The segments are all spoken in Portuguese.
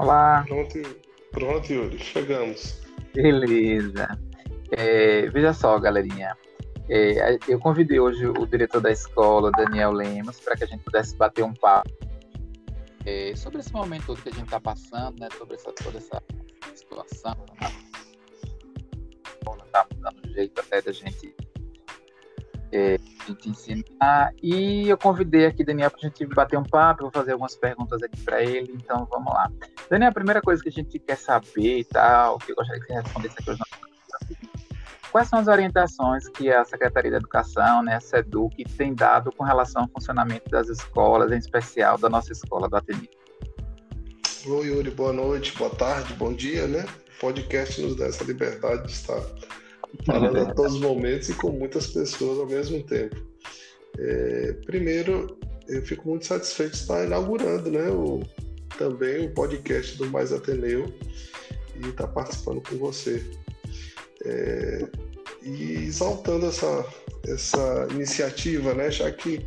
Olá. Pronto, pronto, Yuri, chegamos. Beleza. É, veja só, galerinha. É, eu convidei hoje o diretor da escola, Daniel Lemos, para que a gente pudesse bater um papo é, sobre esse momento todo que a gente está passando, né? Sobre essa, toda essa situação. Né? Está dando jeito até da gente é, gente ensinar. E eu convidei aqui Daniel para a gente bater um papo, vou fazer algumas perguntas aqui para ele, então vamos lá. Daniel, a primeira coisa que a gente quer saber e tal, que eu gostaria que você respondesse aqui nossos Quais são as orientações que a Secretaria da Educação, né, a SEDUC, tem dado com relação ao funcionamento das escolas, em especial da nossa escola do Ateneu? Oi, Yuri, boa noite, boa tarde, bom dia, né? O podcast nos dá essa liberdade de estar falando a todos os momentos e com muitas pessoas ao mesmo tempo. É, primeiro, eu fico muito satisfeito de estar inaugurando né, o, também o podcast do Mais Ateneu e estar participando com você. É, e exaltando essa, essa iniciativa, né, já que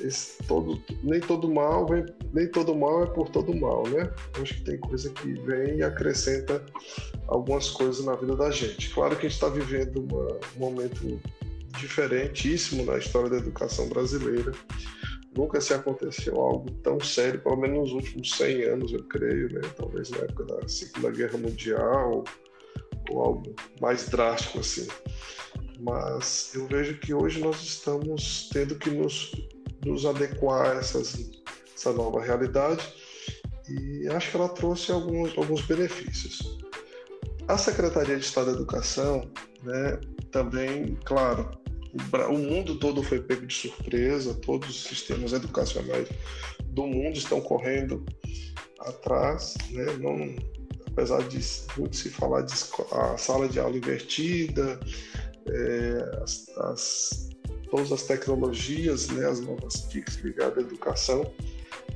esse todo, nem todo mal vem, nem todo mal é por todo mal, né? Acho que tem coisa que vem e acrescenta algumas coisas na vida da gente. Claro que a gente está vivendo uma, um momento diferentíssimo na história da educação brasileira. Nunca se aconteceu algo tão sério, pelo menos nos últimos 100 anos, eu creio, né? Talvez na época da Segunda Guerra Mundial ou algo mais drástico assim mas eu vejo que hoje nós estamos tendo que nos, nos adequar a essas, essa nova realidade e acho que ela trouxe alguns, alguns benefícios. A Secretaria de Estado da Educação, né, também, claro, o, mundo todo foi pego de surpresa, todos os sistemas educacionais do mundo estão correndo atrás, né, não, apesar de muito se falar de a sala de aula invertida, é, as, as, todas as tecnologias, né, as novas TICs ligadas à educação,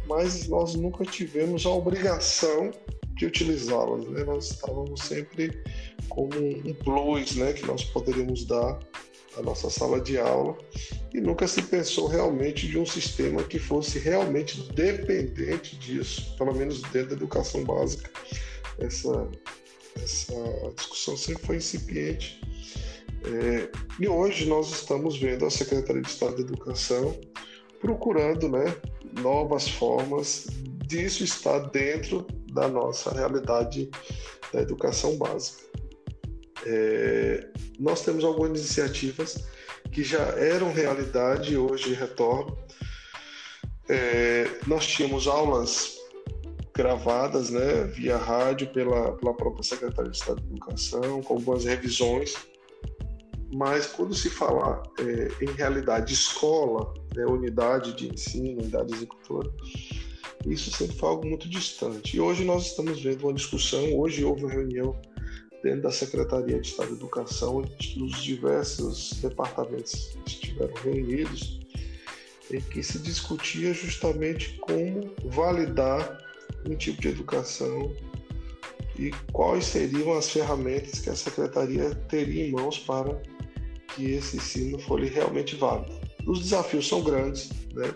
mas nós nunca tivemos a obrigação de utilizá-las. Né? Nós estávamos sempre como um plus né, que nós poderíamos dar à nossa sala de aula e nunca se pensou realmente de um sistema que fosse realmente dependente disso, pelo menos dentro da educação básica. Essa, essa discussão sempre foi incipiente é, e hoje nós estamos vendo a Secretaria de Estado da Educação procurando né, novas formas disso estar dentro da nossa realidade da educação básica. É, nós temos algumas iniciativas que já eram realidade e hoje retornam. É, nós tínhamos aulas gravadas né, via rádio pela, pela própria Secretaria de Estado da Educação, com algumas revisões mas quando se fala é, em realidade escola, né, unidade de ensino, unidade executora, isso sempre foi algo muito distante. E hoje nós estamos vendo uma discussão, hoje houve uma reunião dentro da Secretaria de Estado de Educação, os diversos departamentos estiveram reunidos, em que se discutia justamente como validar um tipo de educação e quais seriam as ferramentas que a Secretaria teria em mãos para que esse ensino for realmente válido. Os desafios são grandes, né?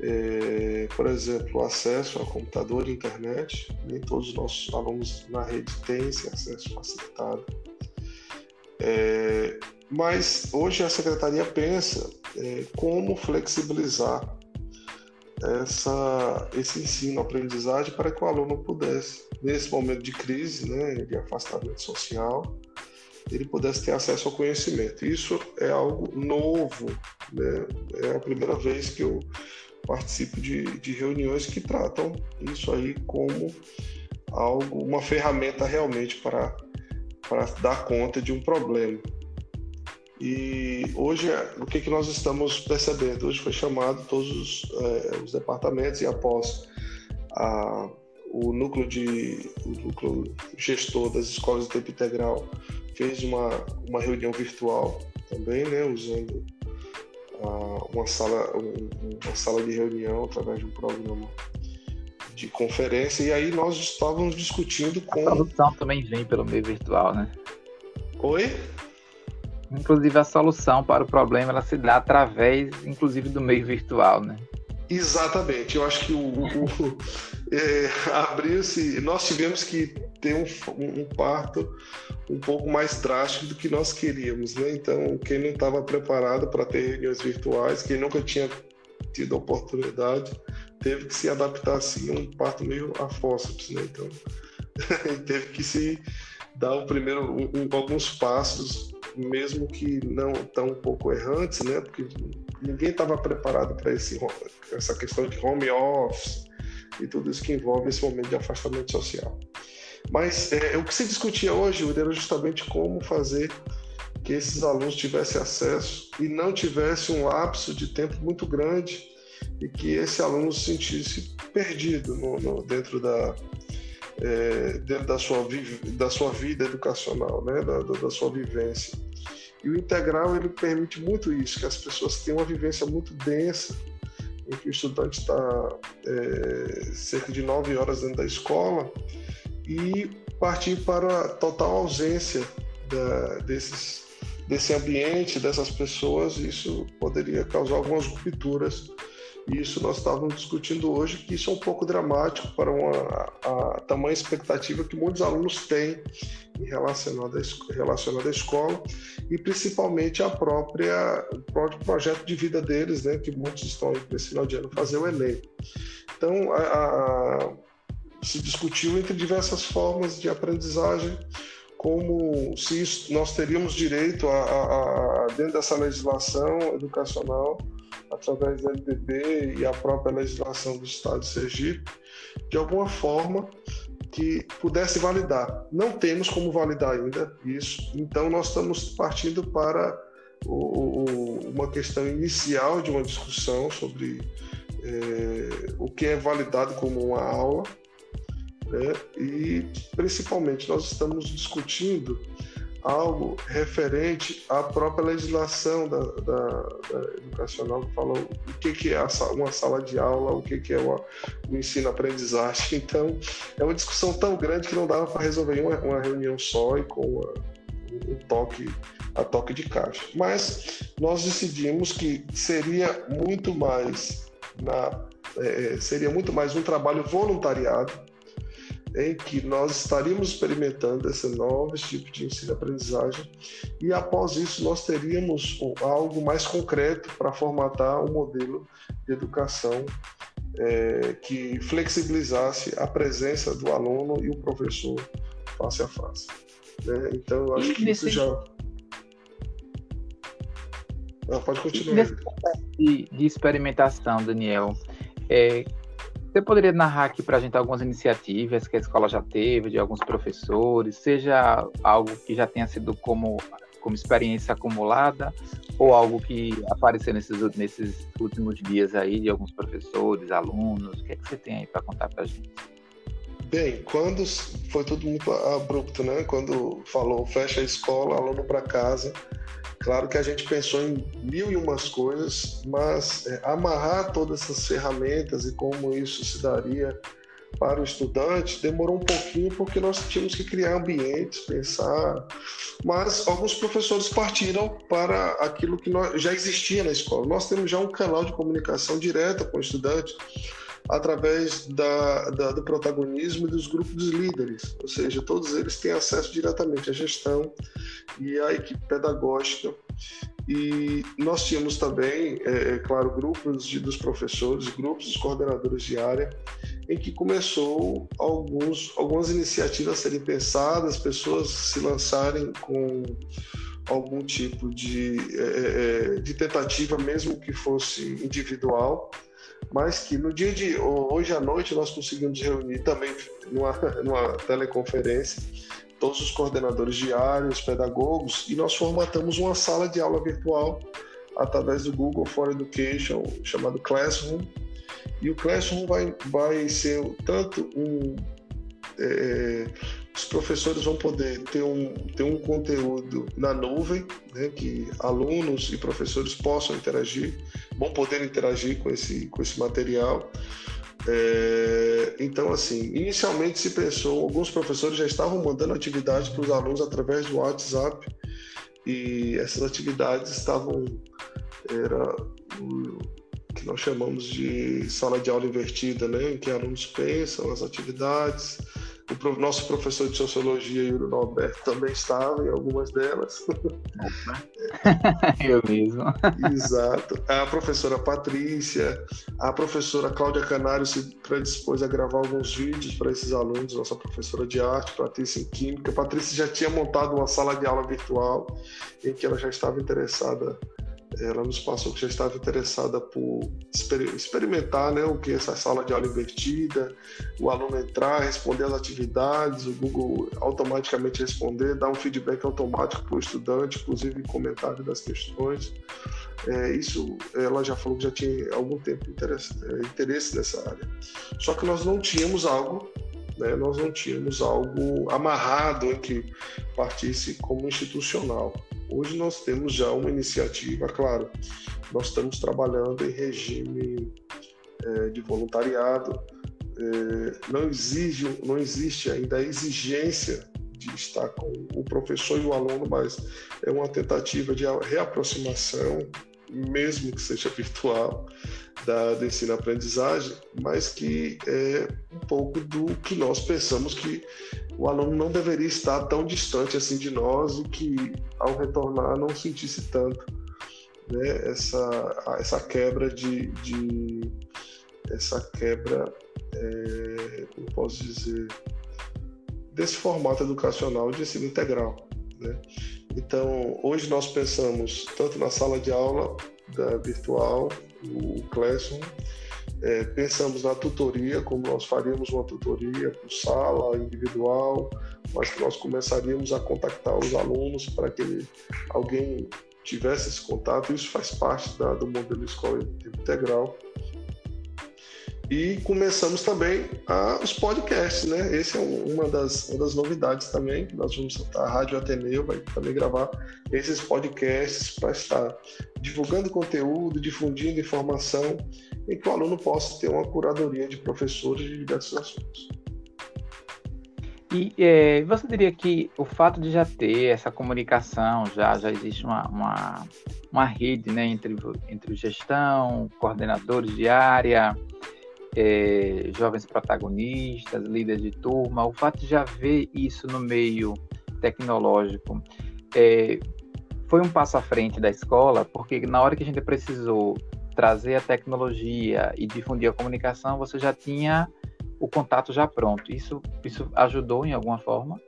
É, por exemplo, o acesso ao computador e internet. Nem todos os nossos alunos na rede têm esse acesso facilitado. É, mas hoje a secretaria pensa é, como flexibilizar essa, esse ensino, aprendizagem para que o aluno pudesse, nesse momento de crise, né, de afastamento social, ele pudesse ter acesso ao conhecimento. Isso é algo novo, né? é a primeira vez que eu participo de, de reuniões que tratam isso aí como algo, uma ferramenta realmente para, para dar conta de um problema. E hoje, o que, que nós estamos percebendo? Hoje foi chamado todos os, é, os departamentos e após a, o núcleo de o núcleo gestor das escolas de tempo integral fez uma, uma reunião virtual também, né, usando uh, uma, sala, um, uma sala de reunião através de um programa de conferência, e aí nós estávamos discutindo com. A solução também vem pelo meio virtual, né? Oi? Inclusive a solução para o problema ela se dá através, inclusive, do meio virtual, né? Exatamente. Eu acho que o, o é, abriu-se. Nós tivemos que ter um, um, parto um pouco mais drástico do que nós queríamos, né? Então, quem não estava preparado para ter reuniões virtuais, quem nunca tinha tido a oportunidade, teve que se adaptar assim um parto meio a fósseis, né? Então, teve que se dar o primeiro um, alguns passos, mesmo que não tão um pouco errantes, né? Porque ninguém estava preparado para essa questão de home office e tudo isso que envolve esse momento de afastamento social. Mas é, o que se discutia hoje era justamente como fazer que esses alunos tivessem acesso e não tivesse um lapso de tempo muito grande e que esse aluno se sentisse perdido no, no, dentro da é, dentro da sua, da sua vida educacional, né? da, da sua vivência. E o integral ele permite muito isso, que as pessoas tenham uma vivência muito densa, em que o estudante está é, cerca de nove horas dentro da escola e partir para a total ausência da, desses, desse ambiente, dessas pessoas, isso poderia causar algumas rupturas e isso nós estávamos discutindo hoje, que isso é um pouco dramático para uma, a, tamanha expectativa que muitos alunos têm em relacionado à, à escola e principalmente a própria, o próprio projeto de vida deles, né, que muitos estão aí para final de ano fazer o Enem. Então, a, a, se discutiu entre diversas formas de aprendizagem, como se isso, nós teríamos direito a, a, dentro dessa legislação educacional através da LDB e a própria legislação do Estado de Sergipe, de alguma forma que pudesse validar. Não temos como validar ainda isso, então nós estamos partindo para o, o, uma questão inicial de uma discussão sobre é, o que é validado como uma aula, né? e principalmente nós estamos discutindo algo referente à própria legislação da, da, da educacional que fala o que, que é uma sala de aula, o que, que é o ensino-aprendizagem. Então, é uma discussão tão grande que não dava para resolver uma, uma, reunião só e com uma, um toque a toque de caixa. Mas nós decidimos que seria muito mais na, é, seria muito mais um trabalho voluntariado em que nós estaríamos experimentando esse novo tipo de ensino-aprendizagem e após isso nós teríamos algo mais concreto para formatar um modelo de educação é, que flexibilizasse a presença do aluno e o professor face a face. Né? Então, eu acho e que isso já. Ah, pode continuar. Nesse de, de experimentação, Daniel, é, você poderia narrar aqui para a gente algumas iniciativas que a escola já teve, de alguns professores, seja algo que já tenha sido como, como experiência acumulada, ou algo que apareceu nesses, nesses últimos dias aí, de alguns professores, alunos? O que é que você tem aí para contar para a gente? Bem, quando foi tudo muito abrupto, né? Quando falou fecha a escola, aluno para casa, Claro que a gente pensou em mil e umas coisas, mas é, amarrar todas essas ferramentas e como isso se daria para o estudante demorou um pouquinho porque nós tínhamos que criar ambientes, pensar. Mas alguns professores partiram para aquilo que nós, já existia na escola. Nós temos já um canal de comunicação direta com o estudante através da, da, do protagonismo dos grupos de líderes, ou seja, todos eles têm acesso diretamente à gestão e à equipe pedagógica. E nós tínhamos também, é, é, claro, grupos de, dos professores, grupos dos coordenadores de área, em que começou alguns, algumas iniciativas a serem pensadas, pessoas se lançarem com algum tipo de, é, é de tentativa, mesmo que fosse individual, mas que no dia de hoje à noite nós conseguimos reunir também numa, numa teleconferência todos os coordenadores diários, pedagogos, e nós formatamos uma sala de aula virtual através do Google for Education, chamado Classroom. E o Classroom vai, vai ser tanto um. É, os professores vão poder ter um, ter um conteúdo na nuvem, né, que alunos e professores possam interagir, vão poder interagir com esse, com esse material. É, então, assim, inicialmente se pensou, alguns professores já estavam mandando atividades para os alunos através do WhatsApp e essas atividades estavam era que nós chamamos de sala de aula invertida, né, em que alunos pensam as atividades, o nosso professor de sociologia, Yuri Norberto, também estava em algumas delas. Eu mesmo. Exato. A professora Patrícia, a professora Cláudia Canário se predispôs a gravar alguns vídeos para esses alunos, nossa professora de arte, Patrícia em Química. A Patrícia já tinha montado uma sala de aula virtual em que ela já estava interessada ela nos passou que já estava interessada por experimentar né, o que é essa sala de aula invertida, o aluno entrar, responder as atividades, o Google automaticamente responder, dar um feedback automático para o estudante, inclusive comentário das questões. É, isso ela já falou que já tinha algum tempo interesse, é, interesse nessa área. Só que nós não tínhamos algo né, nós não tínhamos algo amarrado em que partisse como institucional. Hoje nós temos já uma iniciativa, claro, nós estamos trabalhando em regime é, de voluntariado, é, não, exige, não existe ainda a exigência de estar com o professor e o aluno, mas é uma tentativa de reaproximação, mesmo que seja virtual, da, do ensino-aprendizagem, mas que é um pouco do que nós pensamos que o aluno não deveria estar tão distante assim de nós e que ao retornar não sentisse tanto né, essa, essa quebra de, de essa quebra é, posso dizer desse formato educacional de ensino integral né? Então hoje nós pensamos tanto na sala de aula da virtual o Classroom é, pensamos na tutoria, como nós faríamos uma tutoria por sala, individual, mas que nós começaríamos a contactar os alunos para que alguém tivesse esse contato. Isso faz parte da, do modelo escola integral. E começamos também a, os podcasts, né? Esse é um, uma, das, uma das novidades também. Nós vamos a Rádio Ateneu vai também gravar esses podcasts para estar divulgando conteúdo, difundindo informação e que o aluno possa ter uma curadoria de professores de diversos assuntos. E é, você diria que o fato de já ter essa comunicação, já, já existe uma, uma, uma rede né, entre, entre gestão, coordenadores de área, é, jovens protagonistas, líderes de turma, o fato de já ver isso no meio tecnológico é, foi um passo à frente da escola, porque na hora que a gente precisou trazer a tecnologia e difundir a comunicação, você já tinha o contato já pronto. Isso, isso ajudou em alguma forma?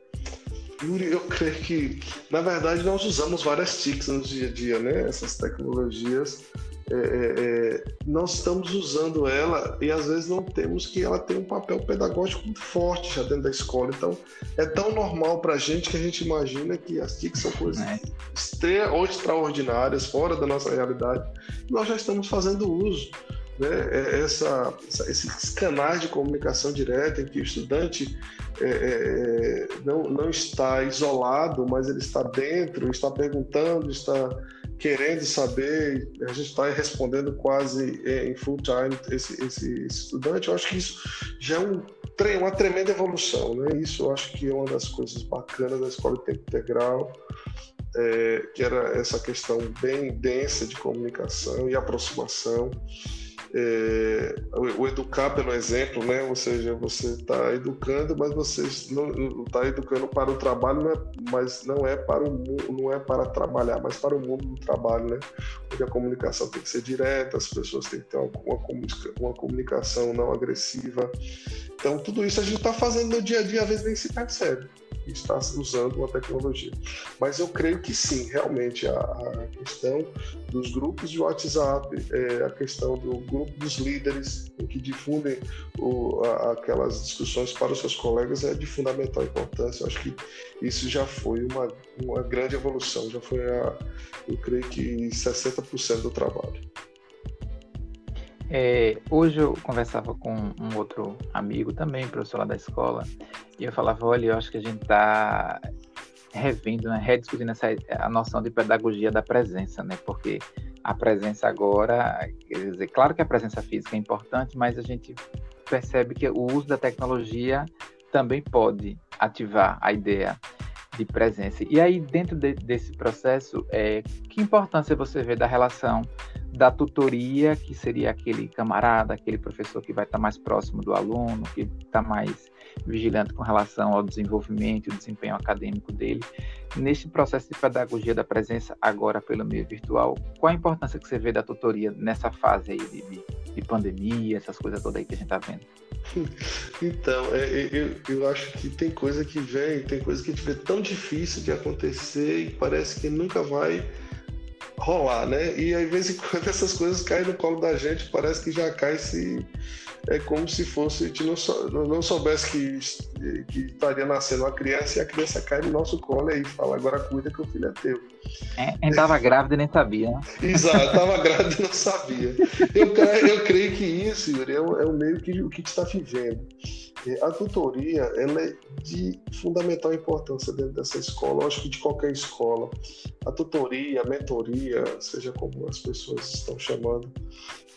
Yuri, eu creio que, na verdade, nós usamos várias TICs no dia a dia, né? Essas tecnologias é, é, é, nós estamos usando ela e às vezes não temos que ela tem um papel pedagógico muito forte já dentro da escola. Então, é tão normal para a gente que a gente imagina que as TICs são coisas é. ou extraordinárias, fora da nossa realidade. Nós já estamos fazendo uso. Né? É, essa, esses canais de comunicação direta em que o estudante é, é, não, não está isolado, mas ele está dentro, está perguntando, está querendo saber, a gente está respondendo quase em full time esse, esse, estudante, eu acho que isso já é um, uma tremenda evolução, né? Isso eu acho que é uma das coisas bacanas da escola de tempo integral, é, que era essa questão bem densa de comunicação e aproximação é, o, o, educar pelo exemplo, né? Ou seja, você está educando, mas você não está educando para o trabalho, né? mas não é para o não é para trabalhar, mas para o mundo do trabalho, né? Onde a comunicação tem que ser direta, as pessoas têm que ter uma, uma comunicação não agressiva. Então, tudo isso a gente está fazendo no dia a dia, às vezes nem se percebe está usando uma tecnologia. Mas eu creio que sim, realmente a, a questão dos grupos de WhatsApp, é, a questão do grupo dos líderes que difundem o, a, aquelas discussões para os seus colegas é de fundamental importância. Eu acho que isso já foi uma, uma grande evolução, já foi, a, eu creio que 60% do trabalho. É, hoje eu conversava com um outro amigo também, professor lá da escola, e eu falava, olha, eu acho que a gente está revendo, né, rediscutindo essa, a noção de pedagogia da presença, né? Porque a presença agora, quer dizer, claro que a presença física é importante, mas a gente percebe que o uso da tecnologia também pode ativar a ideia de presença. E aí, dentro de, desse processo, é, que importância você vê da relação da tutoria, que seria aquele camarada, aquele professor que vai estar mais próximo do aluno, que está mais vigilante com relação ao desenvolvimento e desempenho acadêmico dele. Neste processo de pedagogia da presença, agora pelo meio virtual, qual a importância que você vê da tutoria nessa fase aí de, de, de pandemia, essas coisas todas aí que a gente está vendo? Então, é, eu, eu acho que tem coisa que vem, tem coisa que a gente vê tão difícil de acontecer e parece que nunca vai rolar, né? E às vezes quando essas coisas caem no colo da gente, parece que já cai se é como se fosse a gente não, sou, não soubesse que, que estaria nascendo uma criança e a criança cai no nosso colo e fala, agora cuida que o filho é teu. É, eu estava grávida e nem sabia. Né? Exato, estava grávida e não sabia. Eu, eu creio que isso, Yuri, é, o, é o meio que o que está vivendo. A tutoria ela é de fundamental importância dentro dessa escola, eu acho que de qualquer escola. A tutoria, a mentoria, seja como as pessoas estão chamando,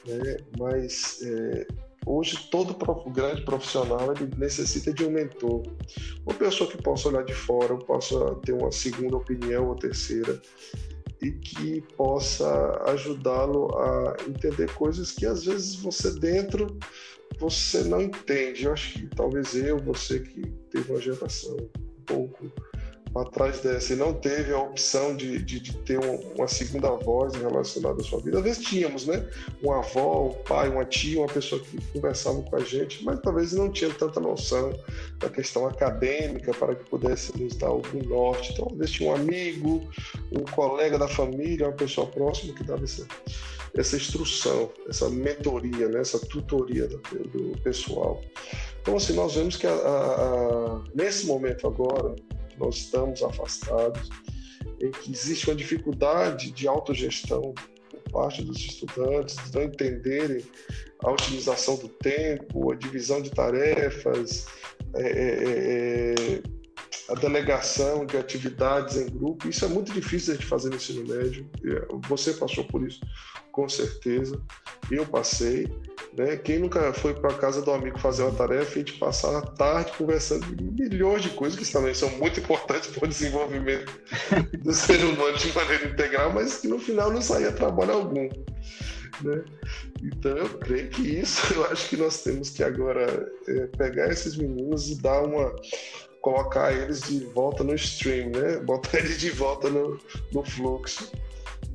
né? mas é, Hoje, todo grande profissional necessita de um mentor, uma pessoa que possa olhar de fora, possa ter uma segunda opinião ou terceira, e que possa ajudá-lo a entender coisas que às vezes você dentro você não entende. Eu acho que talvez eu, você que teve uma geração um pouco atrás dessa e não teve a opção de, de, de ter um, uma segunda voz relacionada à sua vida. Às vezes tínhamos, né? Uma avó, um pai, uma tia, uma pessoa que conversava com a gente, mas talvez não tinha tanta noção da questão acadêmica para que pudesse nos dar algum norte. Então, às vezes tinha um amigo, um colega da família, uma pessoa próxima que dava essa, essa instrução, essa mentoria, né? essa tutoria do, do pessoal. Então, assim, nós vemos que a, a, a, nesse momento agora, nós estamos afastados, que existe uma dificuldade de autogestão por parte dos estudantes, de não entenderem a utilização do tempo, a divisão de tarefas, é, é, é, a delegação de atividades em grupo. Isso é muito difícil de fazer no ensino médio. Você passou por isso, com certeza. Eu passei. Né? Quem nunca foi para casa do amigo fazer uma tarefa e gente passar a tarde conversando de milhões de coisas que também são muito importantes para o desenvolvimento do ser humano de maneira integral, mas que no final não saía trabalho algum. Né? Então eu creio que isso, eu acho que nós temos que agora é, pegar esses meninos e dar uma colocar eles de volta no stream, né? Botar eles de volta no, no fluxo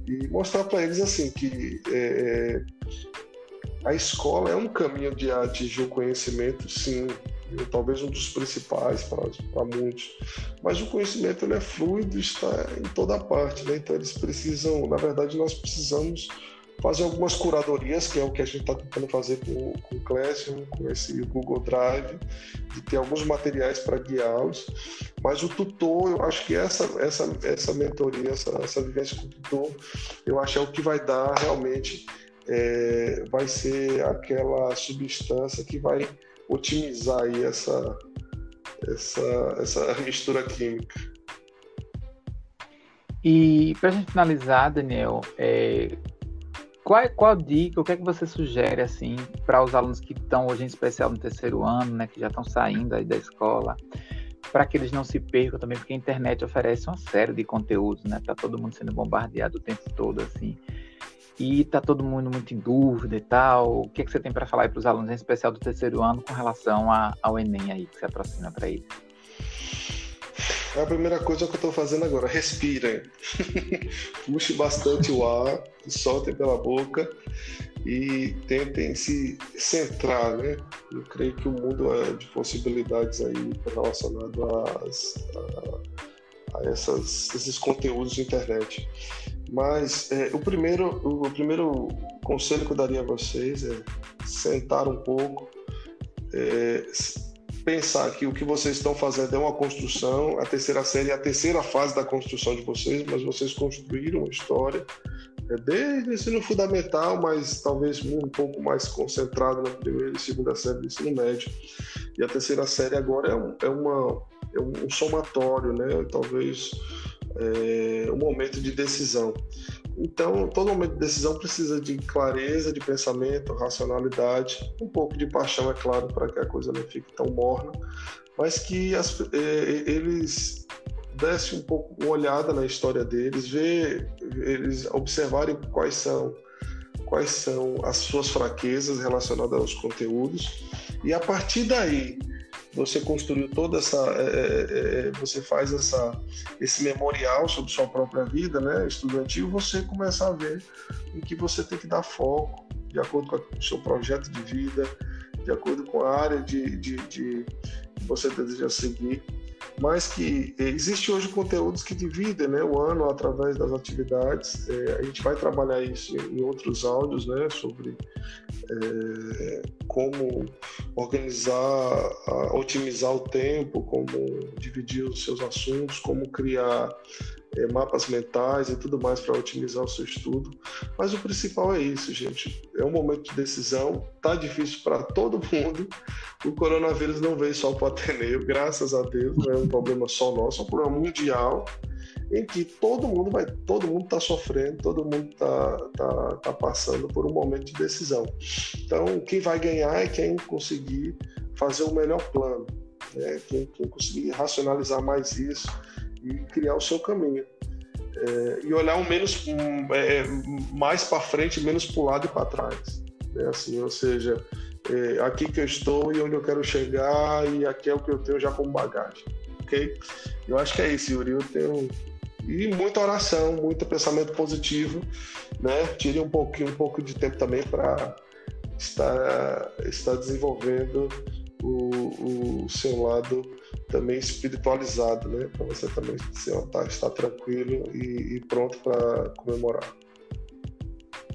e mostrar para eles assim que é, a escola é um caminho de atingir o conhecimento, sim, talvez um dos principais para muitos, mas o conhecimento ele é fluido, está em toda parte, né? Então eles precisam, na verdade, nós precisamos fazer algumas curadorias, que é o que a gente está tentando fazer com, com o Classroom, com esse Google Drive, de ter alguns materiais para guiá-los. Mas o tutor, eu acho que essa, essa, essa mentoria, essa, essa vivência com o tutor, eu acho que é o que vai dar realmente é, vai ser aquela substância que vai otimizar aí essa, essa, essa mistura química. E para a gente finalizar, Daniel, é, qual, qual dica, o que é que você sugere assim para os alunos que estão hoje em especial no terceiro ano, né, que já estão saindo aí da escola, para que eles não se percam também, porque a internet oferece uma série de conteúdos, né? Tá todo mundo sendo bombardeado o tempo todo assim e tá todo mundo muito em dúvida e tal. O que, é que você tem para falar para os alunos, em especial do terceiro ano, com relação a, ao Enem aí, que se aproxima para eles? É a primeira coisa que eu estou fazendo agora, respirem. Puxe bastante o ar, soltem pela boca e tentem se centrar, né? Eu creio que o mundo é de possibilidades aí relacionado a, a, essas, esses conteúdos de internet. Mas é, o, primeiro, o primeiro conselho que eu daria a vocês é sentar um pouco, é, pensar que o que vocês estão fazendo é uma construção, a terceira série é a terceira fase da construção de vocês, mas vocês construíram uma história é, desde o ensino fundamental, mas talvez um pouco mais concentrado na primeira e segunda série do ensino médio. E a terceira série agora é, um, é, uma, é um somatório, né? talvez é, um momento de decisão. Então, todo momento de decisão precisa de clareza de pensamento, racionalidade, um pouco de paixão, é claro, para que a coisa não fique tão morna, mas que as, é, eles dessem um pouco uma olhada na história deles, ver, eles observarem quais são quais são as suas fraquezas relacionadas aos conteúdos, e a partir daí você construiu toda essa, é, é, é, você faz essa, esse memorial sobre sua própria vida, né, estudantil, você começa a ver em que você tem que dar foco, de acordo com o seu projeto de vida, de acordo com a área de, de, de que você deseja seguir mas que existe hoje conteúdos que dividem né, o ano através das atividades. É, a gente vai trabalhar isso em outros áudios, né, sobre é, como organizar, otimizar o tempo, como dividir os seus assuntos, como criar é, mapas mentais e tudo mais para otimizar o seu estudo. Mas o principal é isso, gente. É um momento de decisão, tá difícil para todo mundo. O coronavírus não veio só para o Ateneu, graças a Deus, não é um problema só nosso, é um problema mundial em que todo mundo vai, todo mundo está sofrendo, todo mundo está tá, tá passando por um momento de decisão. Então, quem vai ganhar é quem conseguir fazer o melhor plano, né? quem, quem conseguir racionalizar mais isso e criar o seu caminho. É, e olhar um menos é, mais para frente, menos para o lado e para trás. Né? Assim, ou seja, é, aqui que eu estou e onde eu quero chegar e aqui é o que eu tenho já como bagagem. Ok? Eu acho que é isso, Yuri. Eu tenho e muita oração, muito pensamento positivo, né? Tire um pouquinho, um pouco de tempo também para estar, estar desenvolvendo o, o seu lado também espiritualizado, né? Para você também estar, estar tranquilo e, e pronto para comemorar.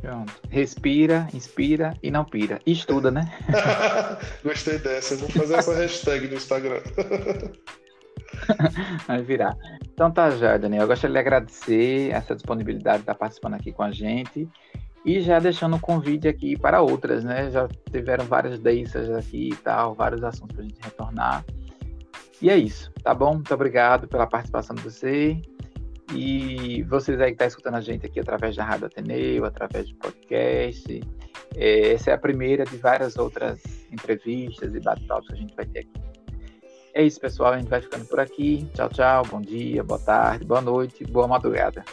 Pronto. Respira, inspira e não pira. estuda, né? Gostei dessa. Vou fazer essa hashtag no Instagram. Vai virar. Então tá já, Daniel. Eu gostaria de agradecer essa disponibilidade de estar participando aqui com a gente. E já deixando um convite aqui para outras, né? Já tiveram várias dessas aqui e tal, vários assuntos para a gente retornar. E é isso, tá bom? Muito obrigado pela participação de você. E vocês aí que estão tá escutando a gente aqui através da Rádio Ateneu, através do podcast. É, essa é a primeira de várias outras entrevistas e bate-papos que a gente vai ter aqui. É isso, pessoal. A gente vai ficando por aqui. Tchau, tchau. Bom dia, boa tarde, boa noite, boa madrugada.